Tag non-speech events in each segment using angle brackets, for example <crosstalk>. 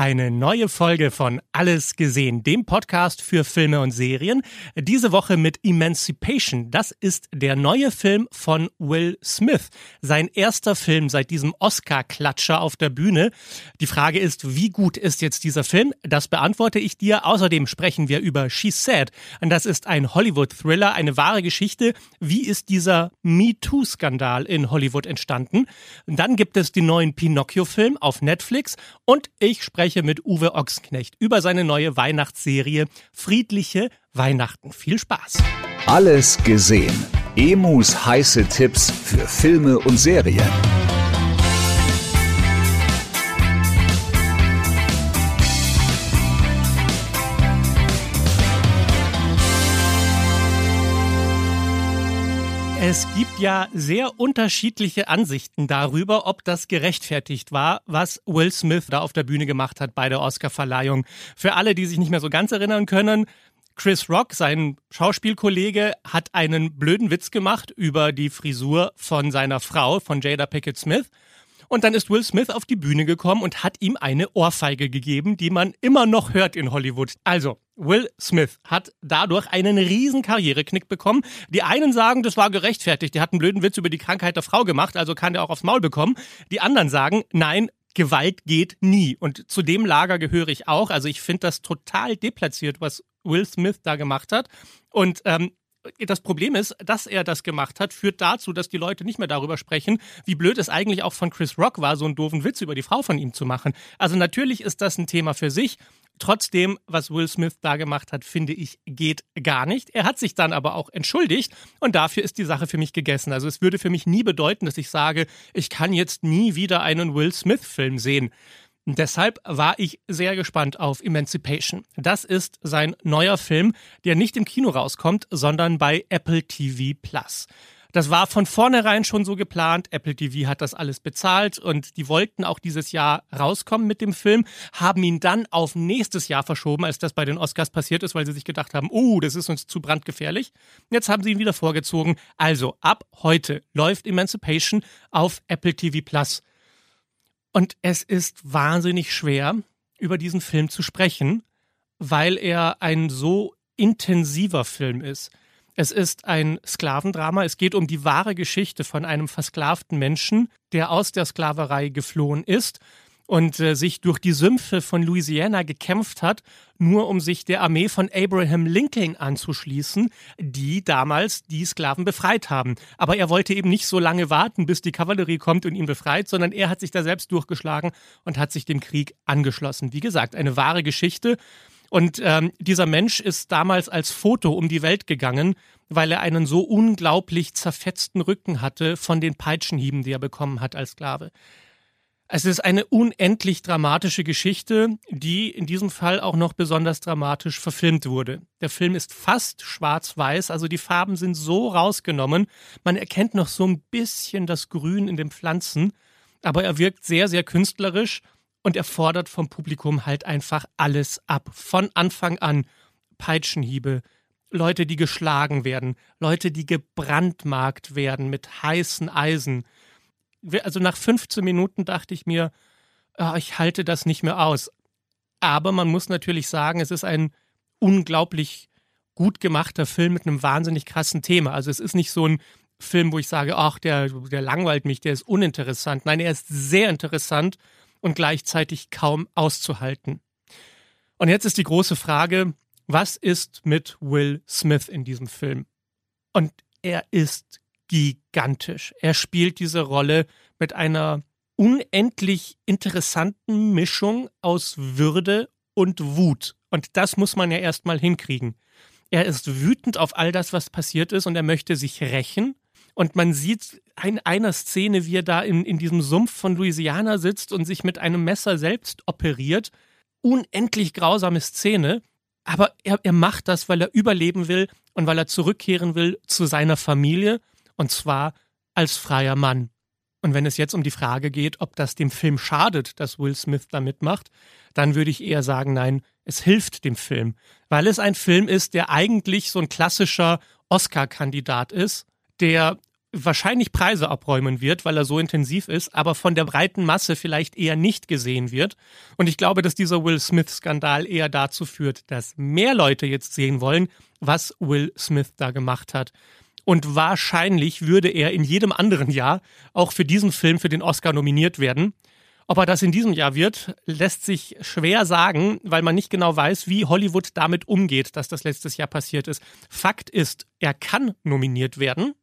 Eine neue Folge von Alles gesehen, dem Podcast für Filme und Serien. Diese Woche mit Emancipation. Das ist der neue Film von Will Smith. Sein erster Film seit diesem Oscar-Klatscher auf der Bühne. Die Frage ist, wie gut ist jetzt dieser Film? Das beantworte ich dir. Außerdem sprechen wir über She Said. Das ist ein Hollywood-Thriller, eine wahre Geschichte. Wie ist dieser MeToo-Skandal in Hollywood entstanden? Dann gibt es den neuen Pinocchio-Film auf Netflix. Und ich spreche spreche mit Uwe Ochsenknecht über seine neue Weihnachtsserie Friedliche Weihnachten. Viel Spaß! Alles gesehen. Emus heiße Tipps für Filme und Serien. Es gibt ja sehr unterschiedliche Ansichten darüber, ob das gerechtfertigt war, was Will Smith da auf der Bühne gemacht hat bei der Oscarverleihung. Für alle, die sich nicht mehr so ganz erinnern können, Chris Rock, sein Schauspielkollege, hat einen blöden Witz gemacht über die Frisur von seiner Frau, von Jada Pickett Smith. Und dann ist Will Smith auf die Bühne gekommen und hat ihm eine Ohrfeige gegeben, die man immer noch hört in Hollywood. Also, Will Smith hat dadurch einen riesen Karriereknick bekommen. Die einen sagen, das war gerechtfertigt, der hat einen blöden Witz über die Krankheit der Frau gemacht, also kann der auch aufs Maul bekommen. Die anderen sagen, nein, Gewalt geht nie. Und zu dem Lager gehöre ich auch. Also ich finde das total deplatziert, was Will Smith da gemacht hat. Und ähm, das Problem ist, dass er das gemacht hat, führt dazu, dass die Leute nicht mehr darüber sprechen, wie blöd es eigentlich auch von Chris Rock war, so einen doofen Witz über die Frau von ihm zu machen. Also natürlich ist das ein Thema für sich. Trotzdem, was Will Smith da gemacht hat, finde ich, geht gar nicht. Er hat sich dann aber auch entschuldigt und dafür ist die Sache für mich gegessen. Also es würde für mich nie bedeuten, dass ich sage, ich kann jetzt nie wieder einen Will Smith-Film sehen. Deshalb war ich sehr gespannt auf Emancipation. Das ist sein neuer Film, der nicht im Kino rauskommt, sondern bei Apple TV Plus. Das war von vornherein schon so geplant. Apple TV hat das alles bezahlt und die wollten auch dieses Jahr rauskommen mit dem Film, haben ihn dann auf nächstes Jahr verschoben, als das bei den Oscars passiert ist, weil sie sich gedacht haben, oh, das ist uns zu brandgefährlich. Jetzt haben sie ihn wieder vorgezogen. Also ab heute läuft Emancipation auf Apple TV Plus. Und es ist wahnsinnig schwer, über diesen Film zu sprechen, weil er ein so intensiver Film ist. Es ist ein Sklavendrama. Es geht um die wahre Geschichte von einem versklavten Menschen, der aus der Sklaverei geflohen ist und äh, sich durch die Sümpfe von Louisiana gekämpft hat, nur um sich der Armee von Abraham Lincoln anzuschließen, die damals die Sklaven befreit haben. Aber er wollte eben nicht so lange warten, bis die Kavallerie kommt und ihn befreit, sondern er hat sich da selbst durchgeschlagen und hat sich dem Krieg angeschlossen. Wie gesagt, eine wahre Geschichte. Und ähm, dieser Mensch ist damals als Foto um die Welt gegangen, weil er einen so unglaublich zerfetzten Rücken hatte von den Peitschenhieben, die er bekommen hat als Sklave. Es ist eine unendlich dramatische Geschichte, die in diesem Fall auch noch besonders dramatisch verfilmt wurde. Der Film ist fast schwarz-weiß, also die Farben sind so rausgenommen. Man erkennt noch so ein bisschen das Grün in den Pflanzen, aber er wirkt sehr, sehr künstlerisch und er fordert vom Publikum halt einfach alles ab. Von Anfang an Peitschenhiebe, Leute, die geschlagen werden, Leute, die gebrandmarkt werden mit heißen Eisen, also nach 15 Minuten dachte ich mir, oh, ich halte das nicht mehr aus. Aber man muss natürlich sagen, es ist ein unglaublich gut gemachter Film mit einem wahnsinnig krassen Thema. Also es ist nicht so ein Film, wo ich sage, ach, der, der langweilt mich, der ist uninteressant. Nein, er ist sehr interessant und gleichzeitig kaum auszuhalten. Und jetzt ist die große Frage, was ist mit Will Smith in diesem Film? Und er ist gigantisch. Er spielt diese Rolle mit einer unendlich interessanten Mischung aus Würde und Wut. Und das muss man ja erstmal hinkriegen. Er ist wütend auf all das, was passiert ist, und er möchte sich rächen. Und man sieht in einer Szene, wie er da in, in diesem Sumpf von Louisiana sitzt und sich mit einem Messer selbst operiert. Unendlich grausame Szene. Aber er, er macht das, weil er überleben will und weil er zurückkehren will zu seiner Familie und zwar als freier Mann. Und wenn es jetzt um die Frage geht, ob das dem Film schadet, dass Will Smith da mitmacht, dann würde ich eher sagen, nein, es hilft dem Film, weil es ein Film ist, der eigentlich so ein klassischer Oscar-Kandidat ist, der wahrscheinlich Preise abräumen wird, weil er so intensiv ist, aber von der breiten Masse vielleicht eher nicht gesehen wird. Und ich glaube, dass dieser Will Smith-Skandal eher dazu führt, dass mehr Leute jetzt sehen wollen, was Will Smith da gemacht hat. Und wahrscheinlich würde er in jedem anderen Jahr auch für diesen Film für den Oscar nominiert werden. Ob er das in diesem Jahr wird, lässt sich schwer sagen, weil man nicht genau weiß, wie Hollywood damit umgeht, dass das letztes Jahr passiert ist. Fakt ist, er kann nominiert werden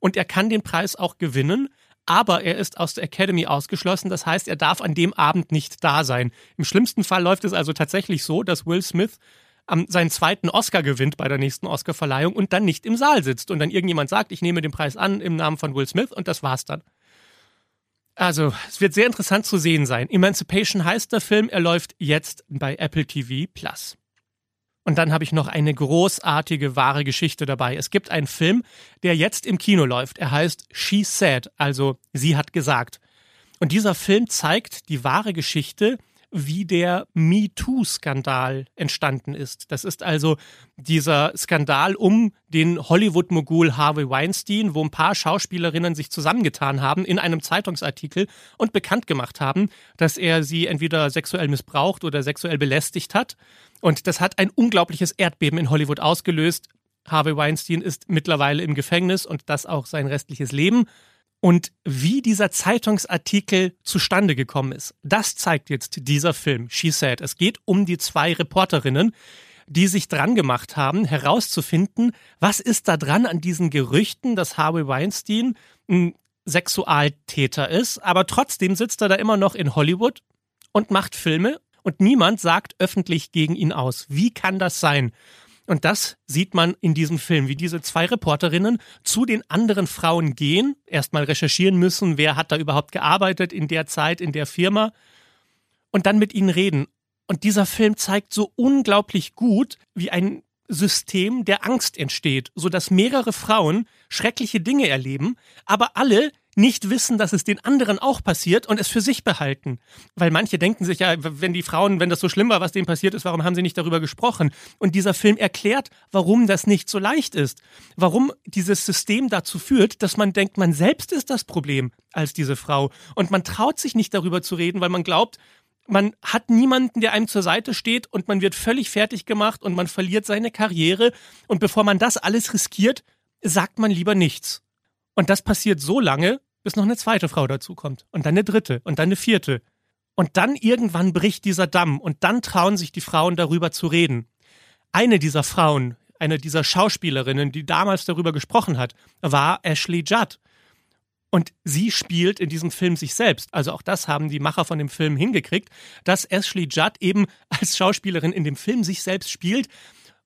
und er kann den Preis auch gewinnen, aber er ist aus der Academy ausgeschlossen. Das heißt, er darf an dem Abend nicht da sein. Im schlimmsten Fall läuft es also tatsächlich so, dass Will Smith am, seinen zweiten Oscar gewinnt bei der nächsten Oscarverleihung und dann nicht im Saal sitzt und dann irgendjemand sagt, ich nehme den Preis an im Namen von Will Smith und das war's dann. Also, es wird sehr interessant zu sehen sein. Emancipation heißt der Film, er läuft jetzt bei Apple TV Plus. Und dann habe ich noch eine großartige wahre Geschichte dabei. Es gibt einen Film, der jetzt im Kino läuft. Er heißt She Said, also sie hat gesagt. Und dieser Film zeigt die wahre Geschichte wie der MeToo-Skandal entstanden ist. Das ist also dieser Skandal um den Hollywood-Mogul Harvey Weinstein, wo ein paar Schauspielerinnen sich zusammengetan haben in einem Zeitungsartikel und bekannt gemacht haben, dass er sie entweder sexuell missbraucht oder sexuell belästigt hat. Und das hat ein unglaubliches Erdbeben in Hollywood ausgelöst. Harvey Weinstein ist mittlerweile im Gefängnis und das auch sein restliches Leben. Und wie dieser Zeitungsartikel zustande gekommen ist, das zeigt jetzt dieser Film, She Said. Es geht um die zwei Reporterinnen, die sich dran gemacht haben, herauszufinden, was ist da dran an diesen Gerüchten, dass Harvey Weinstein ein Sexualtäter ist, aber trotzdem sitzt er da immer noch in Hollywood und macht Filme und niemand sagt öffentlich gegen ihn aus. Wie kann das sein? Und das sieht man in diesem Film, wie diese zwei Reporterinnen zu den anderen Frauen gehen, erstmal recherchieren müssen, wer hat da überhaupt gearbeitet in der Zeit, in der Firma, und dann mit ihnen reden. Und dieser Film zeigt so unglaublich gut, wie ein System der Angst entsteht, so dass mehrere Frauen schreckliche Dinge erleben, aber alle nicht wissen, dass es den anderen auch passiert und es für sich behalten. Weil manche denken sich ja, wenn die Frauen, wenn das so schlimm war, was denen passiert ist, warum haben sie nicht darüber gesprochen? Und dieser Film erklärt, warum das nicht so leicht ist. Warum dieses System dazu führt, dass man denkt, man selbst ist das Problem als diese Frau. Und man traut sich nicht darüber zu reden, weil man glaubt, man hat niemanden, der einem zur Seite steht und man wird völlig fertig gemacht und man verliert seine Karriere. Und bevor man das alles riskiert, sagt man lieber nichts. Und das passiert so lange, bis noch eine zweite Frau dazukommt. Und dann eine dritte und dann eine vierte. Und dann irgendwann bricht dieser Damm und dann trauen sich die Frauen darüber zu reden. Eine dieser Frauen, eine dieser Schauspielerinnen, die damals darüber gesprochen hat, war Ashley Judd. Und sie spielt in diesem Film sich selbst. Also auch das haben die Macher von dem Film hingekriegt, dass Ashley Judd eben <laughs> als Schauspielerin in dem Film sich selbst spielt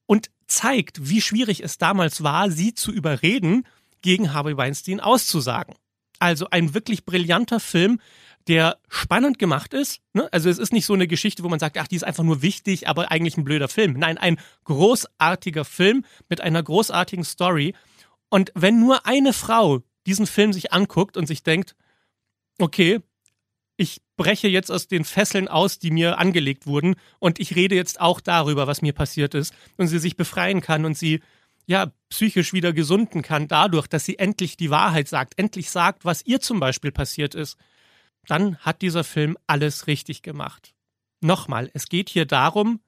und zeigt, wie schwierig es damals war, sie zu überreden, gegen Harvey Weinstein auszusagen. Also ein wirklich brillanter Film, der spannend gemacht ist. Ne? Also es ist nicht so eine Geschichte, wo man sagt, ach, die ist einfach nur wichtig, aber eigentlich ein blöder Film. Nein, ein großartiger Film mit einer großartigen Story. Und wenn nur eine Frau diesen Film sich anguckt und sich denkt, okay, ich breche jetzt aus den Fesseln aus, die mir angelegt wurden, und ich rede jetzt auch darüber, was mir passiert ist, und sie sich befreien kann und sie ja, psychisch wieder gesunden kann, dadurch, dass sie endlich die Wahrheit sagt, endlich sagt, was ihr zum Beispiel passiert ist, dann hat dieser Film alles richtig gemacht. Nochmal, es geht hier darum,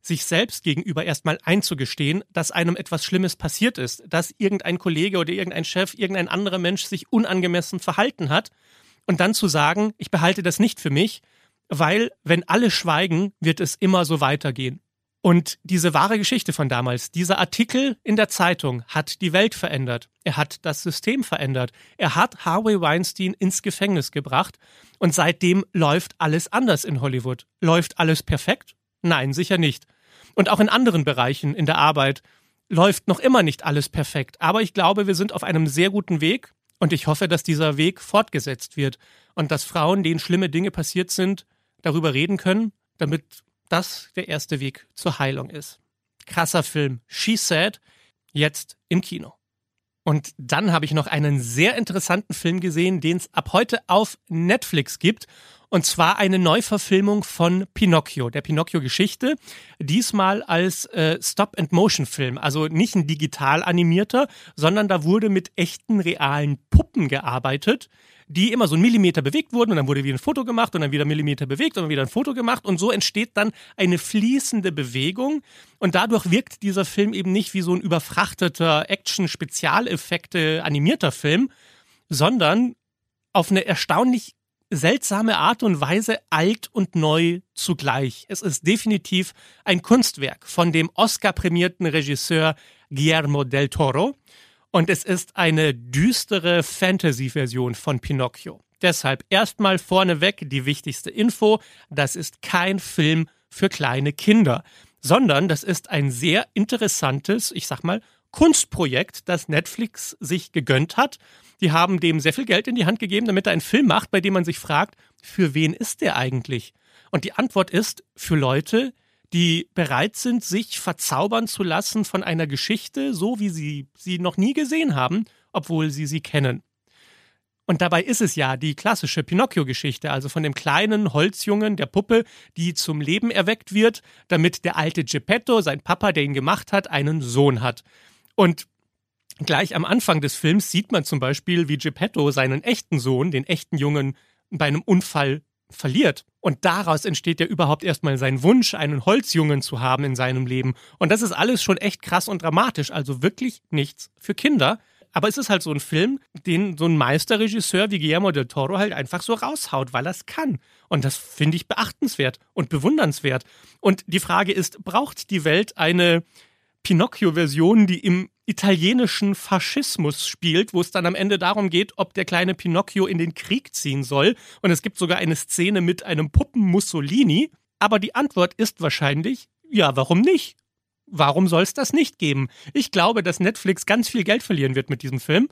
sich selbst gegenüber erstmal einzugestehen, dass einem etwas Schlimmes passiert ist, dass irgendein Kollege oder irgendein Chef, irgendein anderer Mensch sich unangemessen verhalten hat und dann zu sagen, ich behalte das nicht für mich, weil wenn alle schweigen, wird es immer so weitergehen. Und diese wahre Geschichte von damals, dieser Artikel in der Zeitung hat die Welt verändert. Er hat das System verändert. Er hat Harvey Weinstein ins Gefängnis gebracht. Und seitdem läuft alles anders in Hollywood. Läuft alles perfekt? Nein, sicher nicht. Und auch in anderen Bereichen in der Arbeit läuft noch immer nicht alles perfekt. Aber ich glaube, wir sind auf einem sehr guten Weg. Und ich hoffe, dass dieser Weg fortgesetzt wird. Und dass Frauen, denen schlimme Dinge passiert sind, darüber reden können, damit das der erste Weg zur Heilung ist. Krasser Film. She Said, jetzt im Kino. Und dann habe ich noch einen sehr interessanten Film gesehen, den es ab heute auf Netflix gibt. Und zwar eine Neuverfilmung von Pinocchio, der Pinocchio-Geschichte. Diesmal als äh, Stop-and-Motion-Film. Also nicht ein digital animierter, sondern da wurde mit echten, realen Puppen gearbeitet die immer so einen Millimeter bewegt wurden und dann wurde wieder ein Foto gemacht und dann wieder Millimeter bewegt und dann wieder ein Foto gemacht und so entsteht dann eine fließende Bewegung und dadurch wirkt dieser Film eben nicht wie so ein überfrachteter Action-Spezialeffekte animierter Film, sondern auf eine erstaunlich seltsame Art und Weise alt und neu zugleich. Es ist definitiv ein Kunstwerk von dem Oscar-prämierten Regisseur Guillermo del Toro. Und es ist eine düstere Fantasy-Version von Pinocchio. Deshalb erstmal vorneweg die wichtigste Info. Das ist kein Film für kleine Kinder, sondern das ist ein sehr interessantes, ich sag mal, Kunstprojekt, das Netflix sich gegönnt hat. Die haben dem sehr viel Geld in die Hand gegeben, damit er einen Film macht, bei dem man sich fragt, für wen ist der eigentlich? Und die Antwort ist für Leute, die bereit sind, sich verzaubern zu lassen von einer Geschichte, so wie sie sie noch nie gesehen haben, obwohl sie sie kennen. Und dabei ist es ja die klassische Pinocchio-Geschichte, also von dem kleinen Holzjungen, der Puppe, die zum Leben erweckt wird, damit der alte Geppetto, sein Papa, der ihn gemacht hat, einen Sohn hat. Und gleich am Anfang des Films sieht man zum Beispiel, wie Geppetto seinen echten Sohn, den echten Jungen, bei einem Unfall verliert. Und daraus entsteht ja überhaupt erstmal sein Wunsch, einen Holzjungen zu haben in seinem Leben. Und das ist alles schon echt krass und dramatisch. Also wirklich nichts für Kinder. Aber es ist halt so ein Film, den so ein Meisterregisseur wie Guillermo del Toro halt einfach so raushaut, weil er es kann. Und das finde ich beachtenswert und bewundernswert. Und die Frage ist, braucht die Welt eine Pinocchio-Version, die im italienischen Faschismus spielt, wo es dann am Ende darum geht, ob der kleine Pinocchio in den Krieg ziehen soll. Und es gibt sogar eine Szene mit einem Puppen Mussolini. Aber die Antwort ist wahrscheinlich, ja, warum nicht? Warum soll es das nicht geben? Ich glaube, dass Netflix ganz viel Geld verlieren wird mit diesem Film.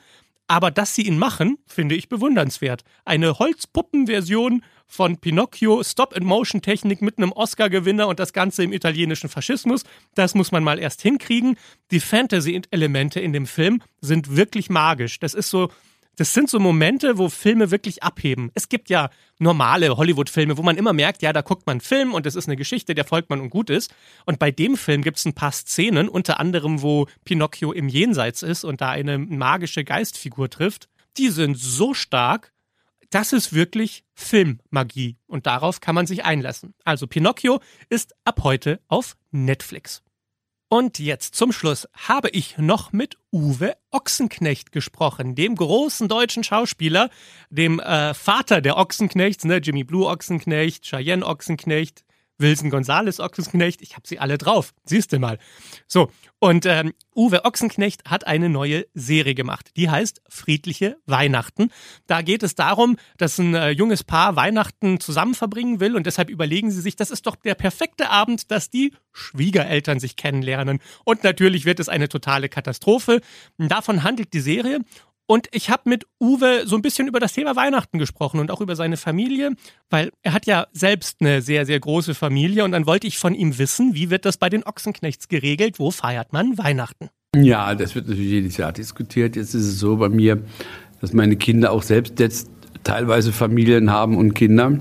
Aber dass sie ihn machen, finde ich bewundernswert. Eine Holzpuppenversion von Pinocchio, Stop-and-Motion-Technik mit einem Oscar-Gewinner und das Ganze im italienischen Faschismus. Das muss man mal erst hinkriegen. Die Fantasy-Elemente in dem Film sind wirklich magisch. Das ist so, das sind so Momente, wo Filme wirklich abheben. Es gibt ja normale Hollywood-Filme, wo man immer merkt, ja, da guckt man einen Film und es ist eine Geschichte, der folgt man und gut ist. Und bei dem Film gibt es ein paar Szenen, unter anderem, wo Pinocchio im Jenseits ist und da eine magische Geistfigur trifft. Die sind so stark, das ist wirklich Filmmagie und darauf kann man sich einlassen. Also Pinocchio ist ab heute auf Netflix. Und jetzt zum Schluss habe ich noch mit Uwe Ochsenknecht gesprochen, dem großen deutschen Schauspieler, dem äh, Vater der Ochsenknechts, ne, Jimmy Blue Ochsenknecht, Cheyenne Ochsenknecht, Wilson Gonzales Ochsenknecht, ich habe sie alle drauf. Siehst du mal. So, und ähm, Uwe Ochsenknecht hat eine neue Serie gemacht. Die heißt Friedliche Weihnachten. Da geht es darum, dass ein äh, junges Paar Weihnachten zusammen verbringen will und deshalb überlegen sie sich, das ist doch der perfekte Abend, dass die Schwiegereltern sich kennenlernen. Und natürlich wird es eine totale Katastrophe. Davon handelt die Serie. Und ich habe mit Uwe so ein bisschen über das Thema Weihnachten gesprochen und auch über seine Familie, weil er hat ja selbst eine sehr, sehr große Familie und dann wollte ich von ihm wissen, wie wird das bei den Ochsenknechts geregelt? Wo feiert man Weihnachten? Ja, das wird natürlich jedes Jahr diskutiert. Jetzt ist es so bei mir, dass meine Kinder auch selbst jetzt teilweise Familien haben und Kinder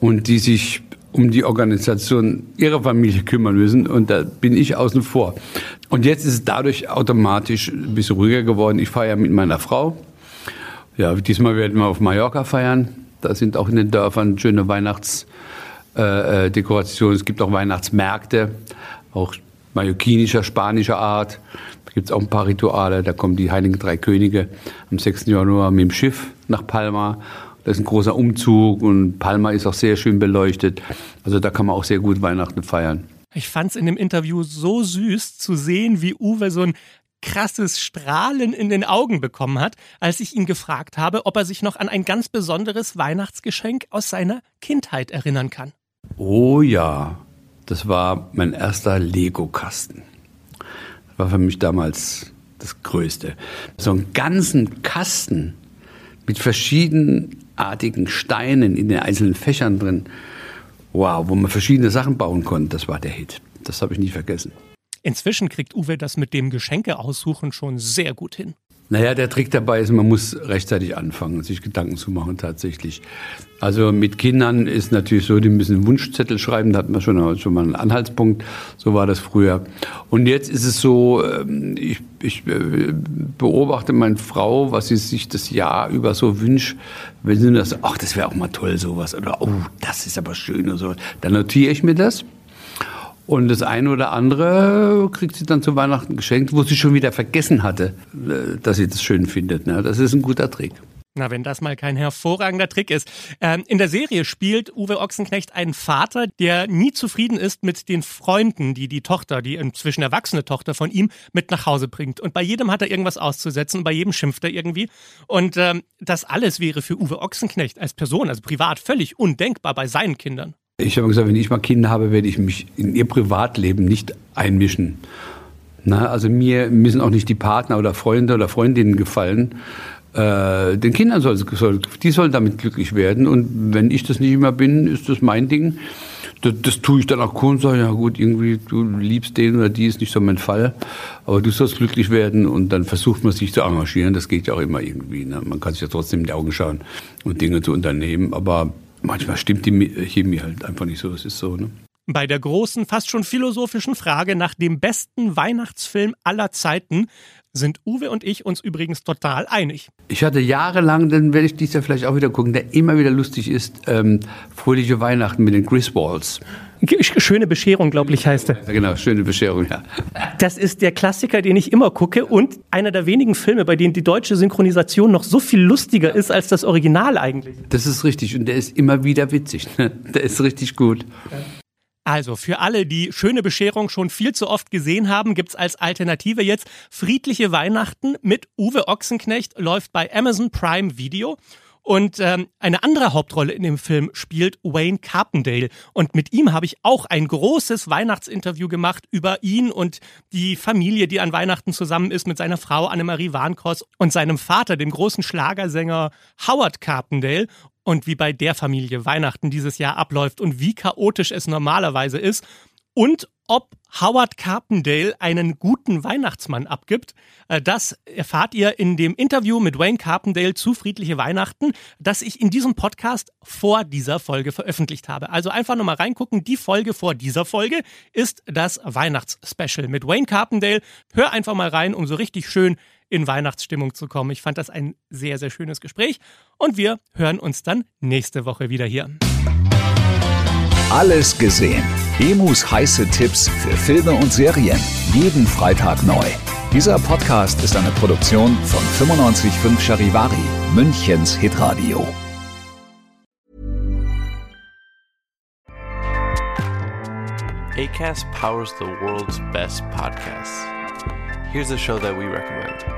und die sich um die Organisation ihrer Familie kümmern müssen und da bin ich außen vor. Und jetzt ist es dadurch automatisch ein bisschen ruhiger geworden. Ich feiere mit meiner Frau. Ja, diesmal werden wir auf Mallorca feiern. Da sind auch in den Dörfern schöne Weihnachtsdekorationen. Äh, es gibt auch Weihnachtsmärkte, auch mallorquinischer, spanischer Art. Da gibt es auch ein paar Rituale. Da kommen die Heiligen Drei Könige am 6. Januar mit dem Schiff nach Palma. Das ist ein großer Umzug und Palma ist auch sehr schön beleuchtet. Also da kann man auch sehr gut Weihnachten feiern. Ich fand es in dem Interview so süß zu sehen, wie Uwe so ein krasses Strahlen in den Augen bekommen hat, als ich ihn gefragt habe, ob er sich noch an ein ganz besonderes Weihnachtsgeschenk aus seiner Kindheit erinnern kann. Oh ja, das war mein erster Lego-Kasten. Das war für mich damals das Größte. So einen ganzen Kasten mit verschiedenartigen Steinen in den einzelnen Fächern drin wow, wo man verschiedene Sachen bauen konnte, das war der Hit. Das habe ich nie vergessen. Inzwischen kriegt Uwe das mit dem Geschenke aussuchen schon sehr gut hin. Naja, der Trick dabei ist, man muss rechtzeitig anfangen, sich Gedanken zu machen tatsächlich. Also mit Kindern ist natürlich so, die müssen Wunschzettel schreiben, da hat man schon, schon mal einen Anhaltspunkt. So war das früher. Und jetzt ist es so, ähm, ich, ich äh, beobachte meine Frau, was sie sich das Jahr über so wünscht. Wenn sie das, ach, das wäre auch mal toll, sowas. Oder, oh, das ist aber schön oder so. Dann notiere ich mir das und das eine oder andere kriegt sie dann zu Weihnachten geschenkt, wo sie schon wieder vergessen hatte, äh, dass sie das schön findet. Ne? Das ist ein guter Trick. Na, wenn das mal kein hervorragender Trick ist. Ähm, in der Serie spielt Uwe Ochsenknecht einen Vater, der nie zufrieden ist mit den Freunden, die die Tochter, die inzwischen erwachsene Tochter von ihm, mit nach Hause bringt. Und bei jedem hat er irgendwas auszusetzen, bei jedem schimpft er irgendwie. Und ähm, das alles wäre für Uwe Ochsenknecht als Person, also privat, völlig undenkbar bei seinen Kindern. Ich habe gesagt, wenn ich mal Kinder habe, werde ich mich in ihr Privatleben nicht einmischen. Na, also mir müssen auch nicht die Partner oder Freunde oder Freundinnen gefallen. Äh, den Kindern soll, soll, die sollen damit glücklich werden. Und wenn ich das nicht mehr bin, ist das mein Ding. Das, das tue ich dann auch cool und sage, ja gut, irgendwie, du liebst den oder die ist nicht so mein Fall. Aber du sollst glücklich werden und dann versucht man sich zu engagieren. Das geht ja auch immer irgendwie. Ne? Man kann sich ja trotzdem in die Augen schauen und Dinge zu unternehmen. Aber manchmal stimmt die Chemie halt einfach nicht so. Es ist so, ne? Bei der großen, fast schon philosophischen Frage nach dem besten Weihnachtsfilm aller Zeiten sind Uwe und ich uns übrigens total einig. Ich hatte jahrelang, dann werde ich dies Jahr vielleicht auch wieder gucken, der immer wieder lustig ist, ähm, Fröhliche Weihnachten mit den Griswolds. Schöne Bescherung, glaube ich, heißt er. Ja, genau, schöne Bescherung, ja. Das ist der Klassiker, den ich immer gucke und einer der wenigen Filme, bei denen die deutsche Synchronisation noch so viel lustiger ist als das Original eigentlich. Das ist richtig und der ist immer wieder witzig. Ne? Der ist richtig gut. Ja. Also für alle, die schöne Bescherung schon viel zu oft gesehen haben, gibt's als Alternative jetzt Friedliche Weihnachten mit Uwe Ochsenknecht, läuft bei Amazon Prime Video. Und ähm, eine andere Hauptrolle in dem Film spielt Wayne Carpendale. Und mit ihm habe ich auch ein großes Weihnachtsinterview gemacht über ihn und die Familie, die an Weihnachten zusammen ist mit seiner Frau Annemarie Warnkos und seinem Vater, dem großen Schlagersänger Howard Carpendale und wie bei der Familie Weihnachten dieses Jahr abläuft und wie chaotisch es normalerweise ist und ob Howard Carpendale einen guten Weihnachtsmann abgibt. Äh, das erfahrt ihr in dem Interview mit Wayne Carpendale zu Friedliche Weihnachten, das ich in diesem Podcast vor dieser Folge veröffentlicht habe. Also einfach nochmal reingucken. Die Folge vor dieser Folge ist das Weihnachtsspecial mit Wayne Carpendale. Hör einfach mal rein, um so richtig schön in Weihnachtsstimmung zu kommen. Ich fand das ein sehr, sehr schönes Gespräch und wir hören uns dann nächste Woche wieder hier. Alles gesehen. Emus heiße Tipps für Filme und Serien. Jeden Freitag neu. Dieser Podcast ist eine Produktion von 955 Charivari, Münchens Hitradio. ACAST powers the world's best podcasts. Here's a show that we recommend.